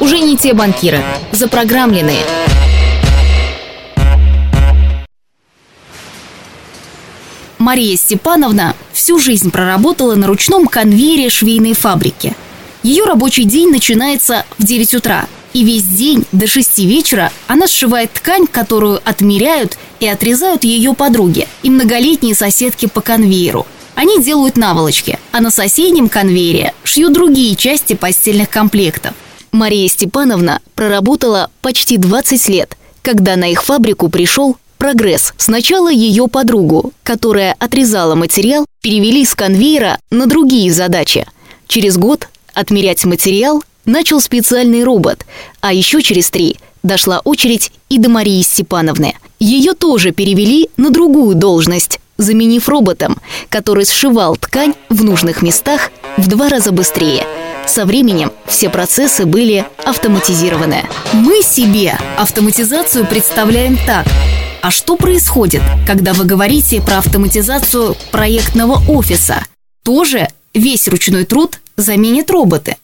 Уже не те банкиры, запрограммленные. Мария Степановна всю жизнь проработала на ручном конвейере швейной фабрики. Ее рабочий день начинается в 9 утра, и весь день до 6 вечера она сшивает ткань, которую отмеряют и отрезают ее подруги и многолетние соседки по конвейеру. Они делают наволочки, а на соседнем конвейере шьют другие части постельных комплектов. Мария Степановна проработала почти 20 лет, когда на их фабрику пришел прогресс. Сначала ее подругу, которая отрезала материал, перевели с конвейера на другие задачи. Через год отмерять материал начал специальный робот, а еще через три дошла очередь и до Марии Степановны. Ее тоже перевели на другую должность, заменив роботом, который сшивал ткань в нужных местах в два раза быстрее. Со временем все процессы были автоматизированы. Мы себе автоматизацию представляем так. А что происходит, когда вы говорите про автоматизацию проектного офиса? Тоже весь ручной труд заменят роботы.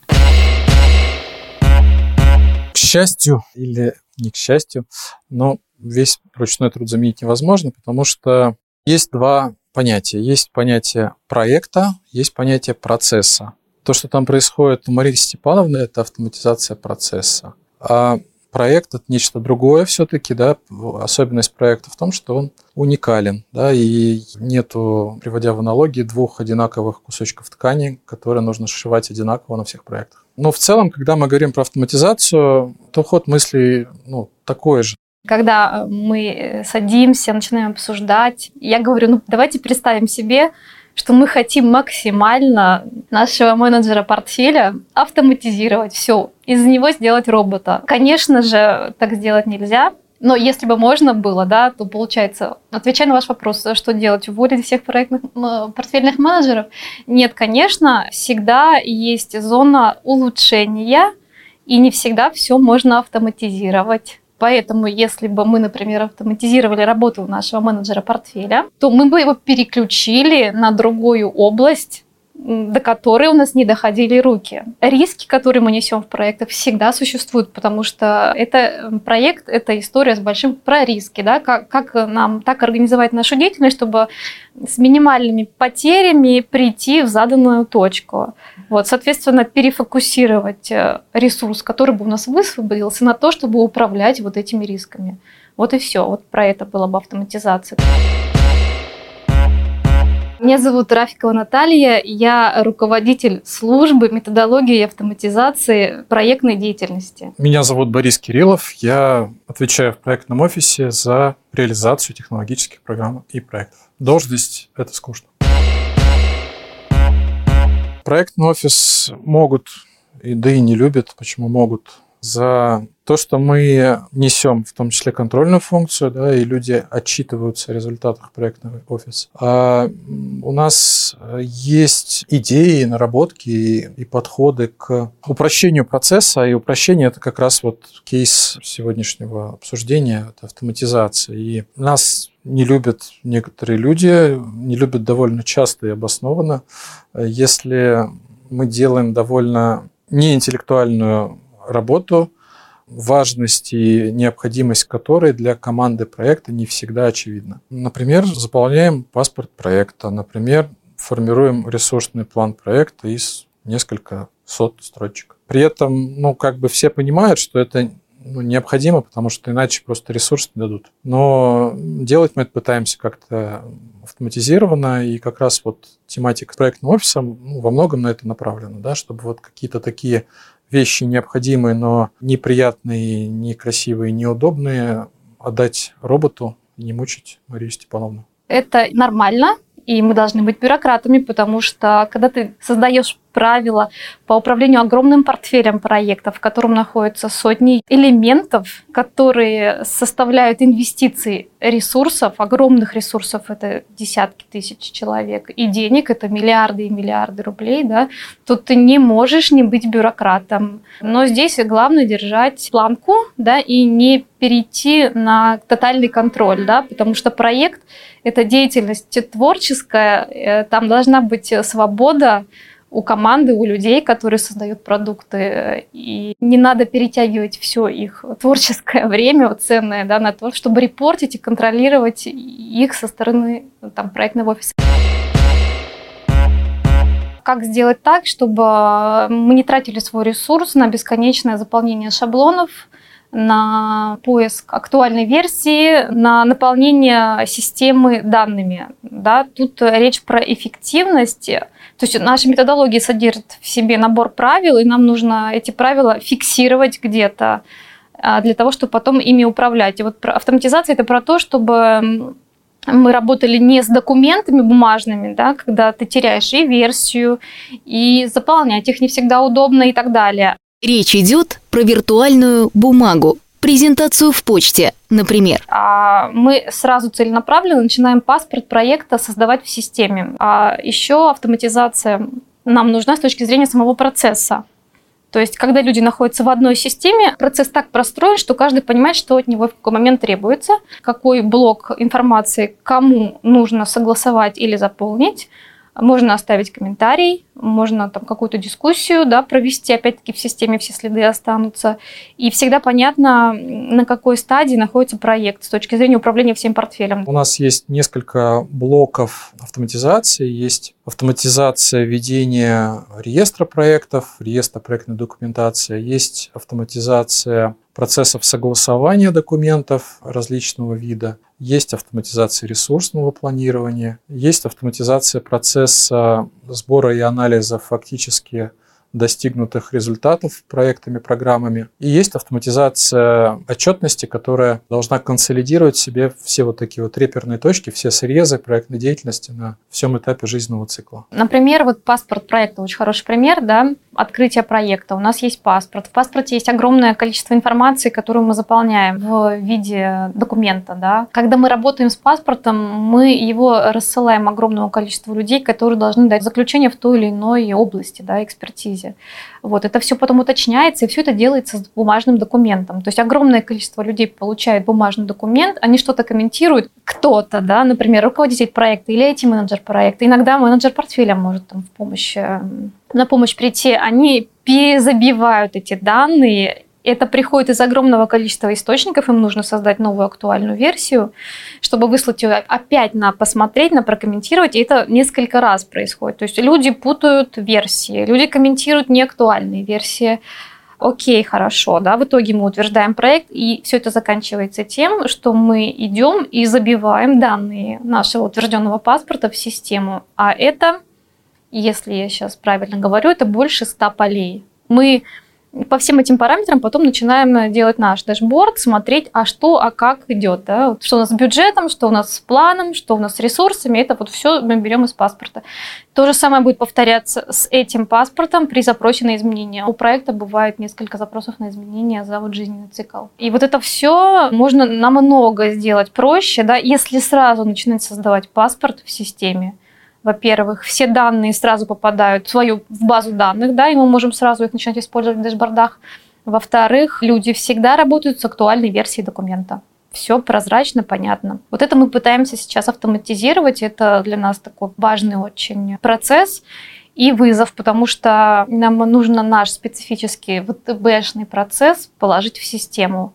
К счастью или не к счастью, но весь ручной труд заменить невозможно, потому что есть два понятия. Есть понятие проекта, есть понятие процесса. То, что там происходит у Марии Степановны, это автоматизация процесса. А проект это нечто другое все-таки, да, особенность проекта в том, что он уникален, да, и нету, приводя в аналогии, двух одинаковых кусочков ткани, которые нужно сшивать одинаково на всех проектах. Но в целом, когда мы говорим про автоматизацию, то ход мыслей ну, такой же. Когда мы садимся, начинаем обсуждать, я говорю, ну давайте представим себе, что мы хотим максимально нашего менеджера портфеля автоматизировать все, из него сделать робота. Конечно же, так сделать нельзя, но если бы можно было, да, то получается, отвечая на ваш вопрос, что делать, уволить всех проектных портфельных менеджеров? Нет, конечно, всегда есть зона улучшения, и не всегда все можно автоматизировать. Поэтому, если бы мы, например, автоматизировали работу нашего менеджера портфеля, то мы бы его переключили на другую область, до которой у нас не доходили руки. Риски, которые мы несем в проектах, всегда существуют, потому что это проект, это история с большим про риски, да, как, как нам так организовать нашу деятельность, чтобы с минимальными потерями прийти в заданную точку. Вот, соответственно, перефокусировать э, ресурс, который бы у нас высвободился, на то, чтобы управлять вот этими рисками. Вот и все. Вот про это была бы автоматизация. Меня зовут Рафикова Наталья, я руководитель службы методологии и автоматизации проектной деятельности. Меня зовут Борис Кириллов, я отвечаю в проектном офисе за реализацию технологических программ и проектов. Должность – это скучно. Проектный офис могут, и да и не любят, почему могут, за то, что мы несем в том числе контрольную функцию, да, и люди отчитываются о результатах проектного офиса. А у нас есть идеи, наработки и, и подходы к упрощению процесса, и упрощение это как раз вот кейс сегодняшнего обсуждения, это автоматизация. И нас не любят некоторые люди, не любят довольно часто и обоснованно, если мы делаем довольно неинтеллектуальную работу, важность и необходимость которой для команды проекта не всегда очевидна. Например, заполняем паспорт проекта, например, формируем ресурсный план проекта из несколько сот строчек. При этом, ну, как бы все понимают, что это ну, необходимо, потому что иначе просто ресурс не дадут. Но делать мы это пытаемся как-то автоматизированно, и как раз вот тематика проектного офиса ну, во многом на это направлена, да, чтобы вот какие-то такие вещи необходимые, но неприятные, некрасивые, неудобные отдать роботу и не мучить Марию Степановну. Это нормально, и мы должны быть бюрократами, потому что когда ты создаешь правила по управлению огромным портфелем проектов, в котором находятся сотни элементов, которые составляют инвестиции ресурсов, огромных ресурсов, это десятки тысяч человек, и денег, это миллиарды и миллиарды рублей, да, тут ты не можешь не быть бюрократом. Но здесь главное держать планку, да, и не перейти на тотальный контроль, да, потому что проект – это деятельность творческая, э, там должна быть свобода у команды, у людей, которые создают продукты. И не надо перетягивать все их творческое время, ценное, да, на то, чтобы репортить и контролировать их со стороны там, проектного офиса как сделать так, чтобы мы не тратили свой ресурс на бесконечное заполнение шаблонов, на поиск актуальной версии, на наполнение системы данными. Да? Тут речь про эффективность. То есть наша методология содержит в себе набор правил, и нам нужно эти правила фиксировать где-то а, для того, чтобы потом ими управлять. И вот автоматизация это про то, чтобы мы работали не с документами бумажными, да, когда ты теряешь и версию, и заполнять их не всегда удобно и так далее. Речь идет про виртуальную бумагу, презентацию в почте, например. А мы сразу целенаправленно начинаем паспорт проекта создавать в системе. А еще автоматизация нам нужна с точки зрения самого процесса. То есть, когда люди находятся в одной системе, процесс так простроен, что каждый понимает, что от него в какой момент требуется, какой блок информации кому нужно согласовать или заполнить, можно оставить комментарий, можно там какую-то дискуссию да, провести, опять-таки в системе все следы останутся. И всегда понятно, на какой стадии находится проект с точки зрения управления всем портфелем. У нас есть несколько блоков автоматизации. Есть автоматизация ведения реестра проектов, реестра проектной документации. Есть автоматизация процессов согласования документов различного вида, есть автоматизация ресурсного планирования, есть автоматизация процесса сбора и анализа фактически достигнутых результатов проектами, программами. И есть автоматизация отчетности, которая должна консолидировать в себе все вот такие вот реперные точки, все срезы проектной деятельности на всем этапе жизненного цикла. Например, вот паспорт проекта очень хороший пример, да, открытие проекта. У нас есть паспорт. В паспорте есть огромное количество информации, которую мы заполняем в виде документа, да. Когда мы работаем с паспортом, мы его рассылаем огромному количеству людей, которые должны дать заключение в той или иной области, да, экспертизе. Вот, это все потом уточняется, и все это делается с бумажным документом. То есть огромное количество людей получает бумажный документ, они что-то комментируют, кто-то, да, например, руководитель проекта или эти менеджер проекта, иногда менеджер портфеля может там в помощь, э, на помощь прийти, они перезабивают эти данные. Это приходит из огромного количества источников, им нужно создать новую актуальную версию, чтобы выслать ее опять на посмотреть, на прокомментировать, и это несколько раз происходит. То есть люди путают версии, люди комментируют неактуальные версии, окей, хорошо, да, в итоге мы утверждаем проект, и все это заканчивается тем, что мы идем и забиваем данные нашего утвержденного паспорта в систему, а это, если я сейчас правильно говорю, это больше 100 полей. Мы по всем этим параметрам потом начинаем делать наш дашборд, смотреть, а что, а как идет, да? что у нас с бюджетом, что у нас с планом, что у нас с ресурсами, это вот все мы берем из паспорта. То же самое будет повторяться с этим паспортом при запросе на изменения. У проекта бывает несколько запросов на изменения за вот жизненный цикл. И вот это все можно намного сделать проще, да, если сразу начинать создавать паспорт в системе во-первых, все данные сразу попадают в свою в базу данных, да, и мы можем сразу их начинать использовать в дашбордах. Во-вторых, люди всегда работают с актуальной версией документа. Все прозрачно, понятно. Вот это мы пытаемся сейчас автоматизировать. Это для нас такой важный очень процесс и вызов, потому что нам нужно наш специфический ВТБшный процесс положить в систему.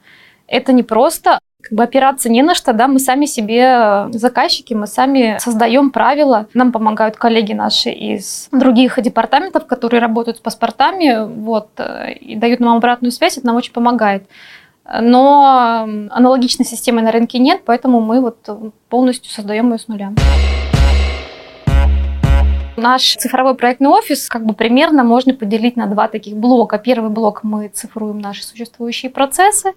Это не просто как бы опираться не на что, да, мы сами себе э, заказчики, мы сами создаем правила, нам помогают коллеги наши из других департаментов, которые работают с паспортами, вот, э, и дают нам обратную связь, это нам очень помогает. Но аналогичной системы на рынке нет, поэтому мы вот полностью создаем ее с нуля. Наш цифровой проектный офис как бы примерно можно поделить на два таких блока. Первый блок мы цифруем наши существующие процессы,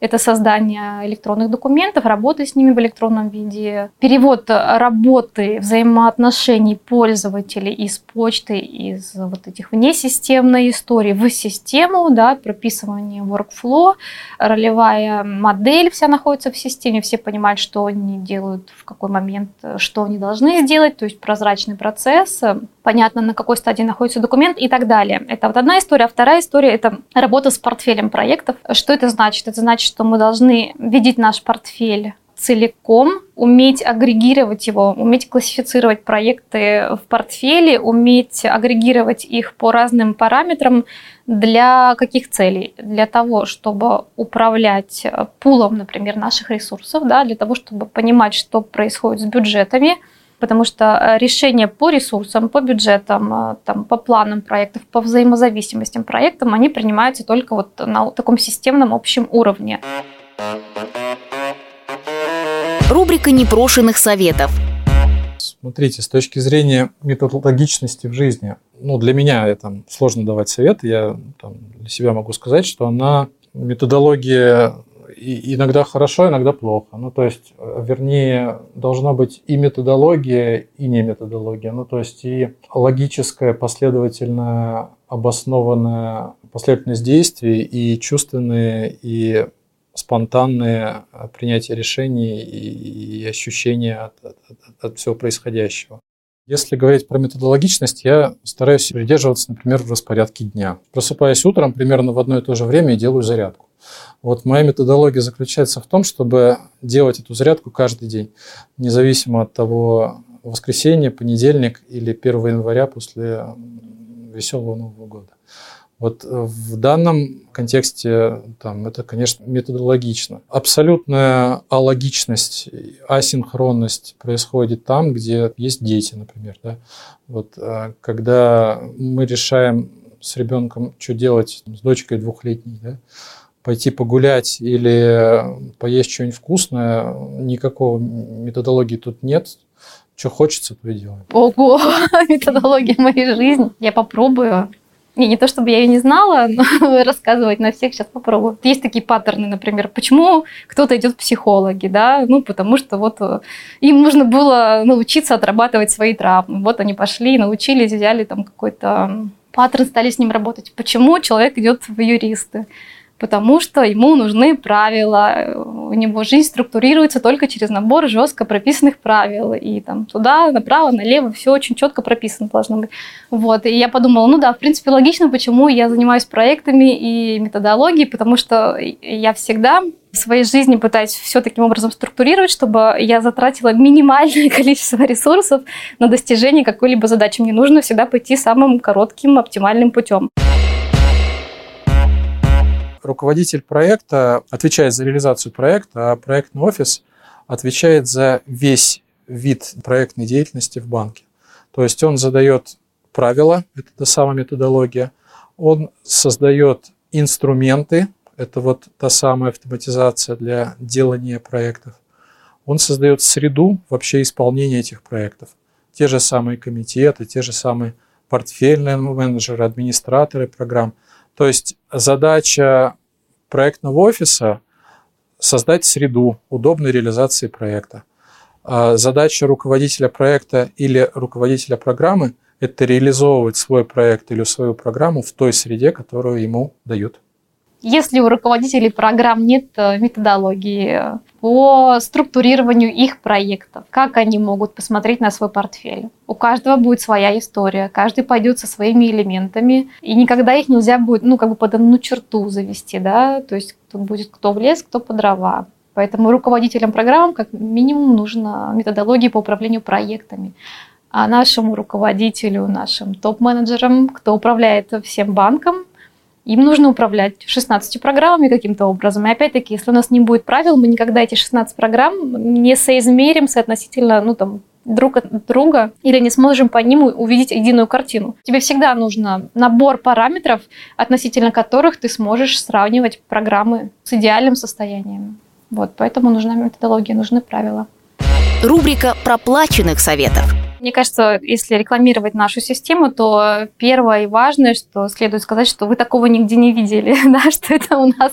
это создание электронных документов, работа с ними в электронном виде, перевод работы, взаимоотношений пользователей из почты, из вот этих внесистемной истории в систему, да, прописывание workflow, ролевая модель вся находится в системе, все понимают, что они делают, в какой момент, что они должны сделать, то есть прозрачный процесс, понятно, на какой стадии находится документ и так далее. Это вот одна история. А вторая история – это работа с портфелем проектов. Что это значит? Это значит, что мы должны видеть наш портфель целиком, уметь агрегировать его, уметь классифицировать проекты в портфеле, уметь агрегировать их по разным параметрам. Для каких целей? Для того, чтобы управлять пулом, например, наших ресурсов, да, для того, чтобы понимать, что происходит с бюджетами, потому что э, решения по ресурсам, по бюджетам, э, там, по планам проектов, по взаимозависимостям проектов, они принимаются только вот на таком системном общем уровне. Рубрика непрошенных советов. Смотрите, с точки зрения методологичности в жизни, ну, для меня это сложно давать совет, я там, для себя могу сказать, что она методология иногда хорошо, иногда плохо. Ну, то есть, э, вернее, должна быть и методология, и не методология. Ну, то есть, и логическая, последовательная, обоснованная последовательность действий, и чувственные, и спонтанные принятия решений и, и ощущения от, от, от всего происходящего. Если говорить про методологичность, я стараюсь придерживаться, например, в распорядке дня. Просыпаясь утром примерно в одно и то же время и делаю зарядку. Вот моя методология заключается в том, чтобы делать эту зарядку каждый день, независимо от того, воскресенье, понедельник или 1 января после веселого Нового года. Вот в данном контексте там, это, конечно, методологично. Абсолютная алогичность, асинхронность происходит там, где есть дети, например. Да? Вот, а, когда мы решаем с ребенком, что делать с дочкой двухлетней, да? Пойти погулять или поесть что-нибудь вкусное, никакого методологии тут нет. Что хочется, то и делаем. Ого, методология моей жизни. Я попробую. Не, не то чтобы я ее не знала, но рассказывать на всех сейчас попробую. Есть такие паттерны, например, почему кто-то идет в психологи, да, ну, потому что вот э, им нужно было научиться отрабатывать свои травмы. Вот они пошли, научились, взяли там какой-то паттерн, стали с ним работать. Почему человек идет в юристы? Потому что ему нужны правила. У него жизнь структурируется только через набор жестко прописанных правил. И там туда, направо, налево все очень четко прописано должно быть. Вот. И я подумала, ну да, в принципе, логично, почему я занимаюсь проектами и методологией, потому что я всегда в своей жизни пытаюсь все таким образом структурировать, чтобы я затратила минимальное количество ресурсов на достижение какой-либо задачи. Мне нужно всегда пойти самым коротким, оптимальным путем руководитель проекта отвечает за реализацию проекта, а проектный офис отвечает за весь вид проектной деятельности в банке. То есть он задает правила, это та самая методология, он создает инструменты, это вот та самая автоматизация для делания проектов. Он создает среду вообще исполнения этих проектов. Те же самые комитеты, те же самые портфельные менеджеры, администраторы программ – то есть задача проектного офиса – создать среду удобной реализации проекта. А задача руководителя проекта или руководителя программы – это реализовывать свой проект или свою программу в той среде, которую ему дают. Если у руководителей программ нет э, методологии по структурированию их проектов, как они могут посмотреть на свой портфель? У каждого будет своя история, каждый пойдет со своими элементами, и никогда их нельзя будет, ну, как бы под одну черту завести, да, то есть тут будет кто в лес, кто по дрова. Поэтому руководителям программ как минимум нужна методология по управлению проектами. А нашему руководителю, нашим топ-менеджерам, кто управляет всем банком, им нужно управлять 16 программами каким-то образом. И опять-таки, если у нас не будет правил, мы никогда эти 16 программ не соизмерим соотносительно ну, там, друг от друга или не сможем по ним увидеть единую картину. Тебе всегда нужно набор параметров, относительно которых ты сможешь сравнивать программы с идеальным состоянием. Вот, поэтому нужна методология, нужны правила. Рубрика проплаченных советов. Мне кажется, если рекламировать нашу систему, то первое и важное, что следует сказать, что вы такого нигде не видели, да, что это у нас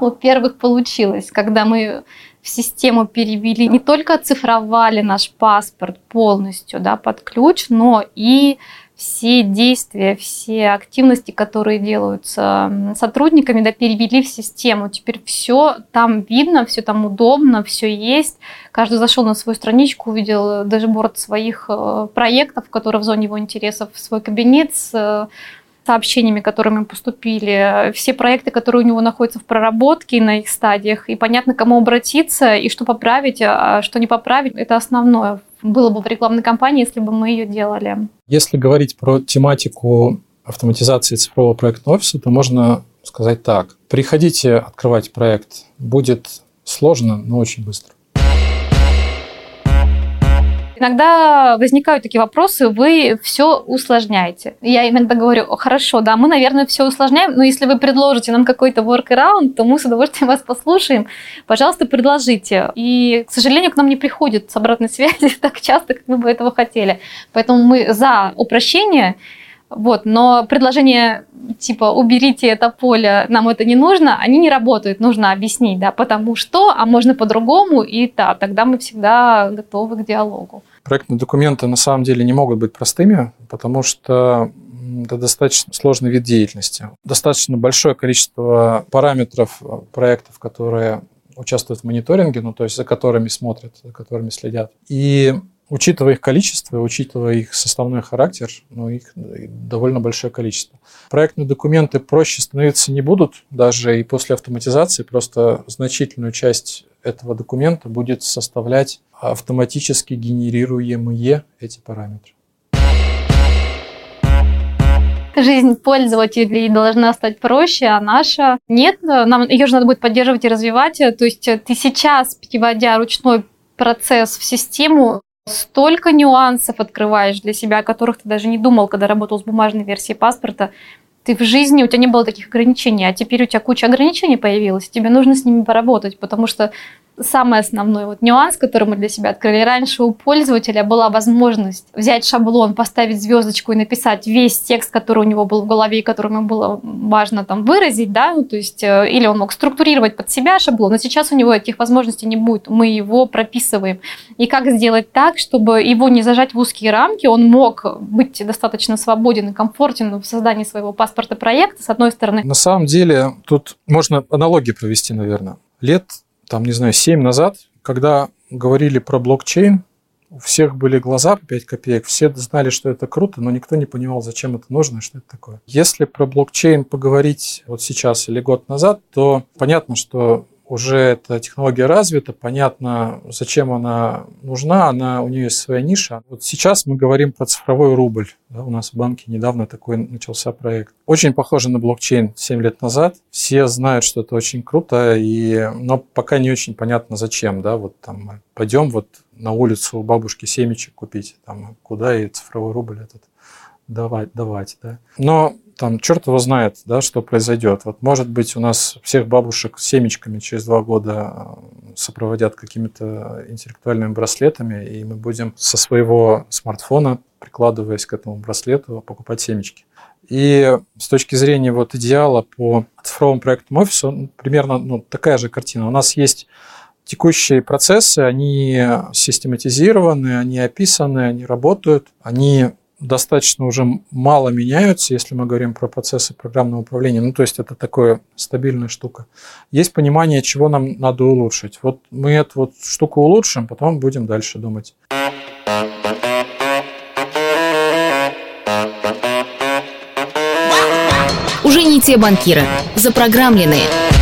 у первых получилось, когда мы в систему перевели, не только оцифровали наш паспорт полностью да, под ключ, но и все действия, все активности, которые делаются сотрудниками, да, перевели в систему. Теперь все там видно, все там удобно, все есть. Каждый зашел на свою страничку, увидел дашборд своих э, проектов, которые в зоне его интересов, свой кабинет с э, сообщениями, которыми поступили, все проекты, которые у него находятся в проработке на их стадиях, и понятно, кому обратиться и что поправить, а что не поправить, это основное было бы в рекламной кампании, если бы мы ее делали. Если говорить про тематику автоматизации цифрового проектного офиса, то можно сказать так. Приходите открывать проект. Будет сложно, но очень быстро. Иногда возникают такие вопросы, вы все усложняете. Я иногда говорю, хорошо, да, мы, наверное, все усложняем, но если вы предложите нам какой-то workaround, то мы с удовольствием вас послушаем. Пожалуйста, предложите. И, к сожалению, к нам не приходит с обратной связи так часто, как мы бы этого хотели. Поэтому мы за упрощение, вот, но предложение типа уберите это поле, нам это не нужно, они не работают, нужно объяснить, да, потому что, а можно по-другому, и да, тогда мы всегда готовы к диалогу. Проектные документы на самом деле не могут быть простыми, потому что это достаточно сложный вид деятельности. Достаточно большое количество параметров проектов, которые участвуют в мониторинге, ну, то есть за которыми смотрят, за которыми следят. И Учитывая их количество, учитывая их составной характер, ну, их довольно большое количество. Проектные документы проще становиться не будут, даже и после автоматизации, просто значительную часть этого документа будет составлять автоматически генерируемые эти параметры. жизнь пользователей должна стать проще, а наша нет. Нам ее же надо будет поддерживать и развивать. То есть ты сейчас, переводя ручной процесс в систему, столько нюансов открываешь для себя, о которых ты даже не думал, когда работал с бумажной версией паспорта. Ты в жизни, у тебя не было таких ограничений, а теперь у тебя куча ограничений появилась, тебе нужно с ними поработать, потому что самый основной вот нюанс, который мы для себя открыли. Раньше у пользователя была возможность взять шаблон, поставить звездочку и написать весь текст, который у него был в голове и который ему было важно там выразить, да, ну, то есть, э, или он мог структурировать под себя шаблон, но сейчас у него этих возможностей не будет, мы его прописываем. И как сделать так, чтобы его не зажать в узкие рамки, он мог быть достаточно свободен и комфортен в создании своего паспорта проекта, с одной стороны. На самом деле, тут можно аналогии провести, наверное. Лет там, не знаю, 7 назад, когда говорили про блокчейн, у всех были глаза по 5 копеек, все знали, что это круто, но никто не понимал, зачем это нужно, что это такое. Если про блокчейн поговорить вот сейчас или год назад, то понятно, что уже эта технология развита, понятно, зачем она нужна, она, у нее есть своя ниша. Вот сейчас мы говорим про цифровой рубль. Да, у нас в банке недавно такой начался проект. Очень похоже на блокчейн 7 лет назад. Все знают, что это очень круто, и, но пока не очень понятно, зачем. Да, вот там пойдем вот на улицу у бабушки семечек купить, там, куда и цифровой рубль этот давать, давать, да. Но там черт его знает, да, что произойдет. Вот может быть у нас всех бабушек семечками через два года э, сопроводят какими-то интеллектуальными браслетами, и мы будем со своего смартфона, прикладываясь к этому браслету, покупать семечки. И с точки зрения вот идеала по цифровому проектному офису, примерно ну, такая же картина. У нас есть текущие процессы, они систематизированы, они описаны, они работают, они достаточно уже мало меняются, если мы говорим про процессы программного управления. Ну, то есть это такая стабильная штука. Есть понимание, чего нам надо улучшить. Вот мы эту вот штуку улучшим, потом будем дальше думать. Уже не те банкиры, запрограммленные –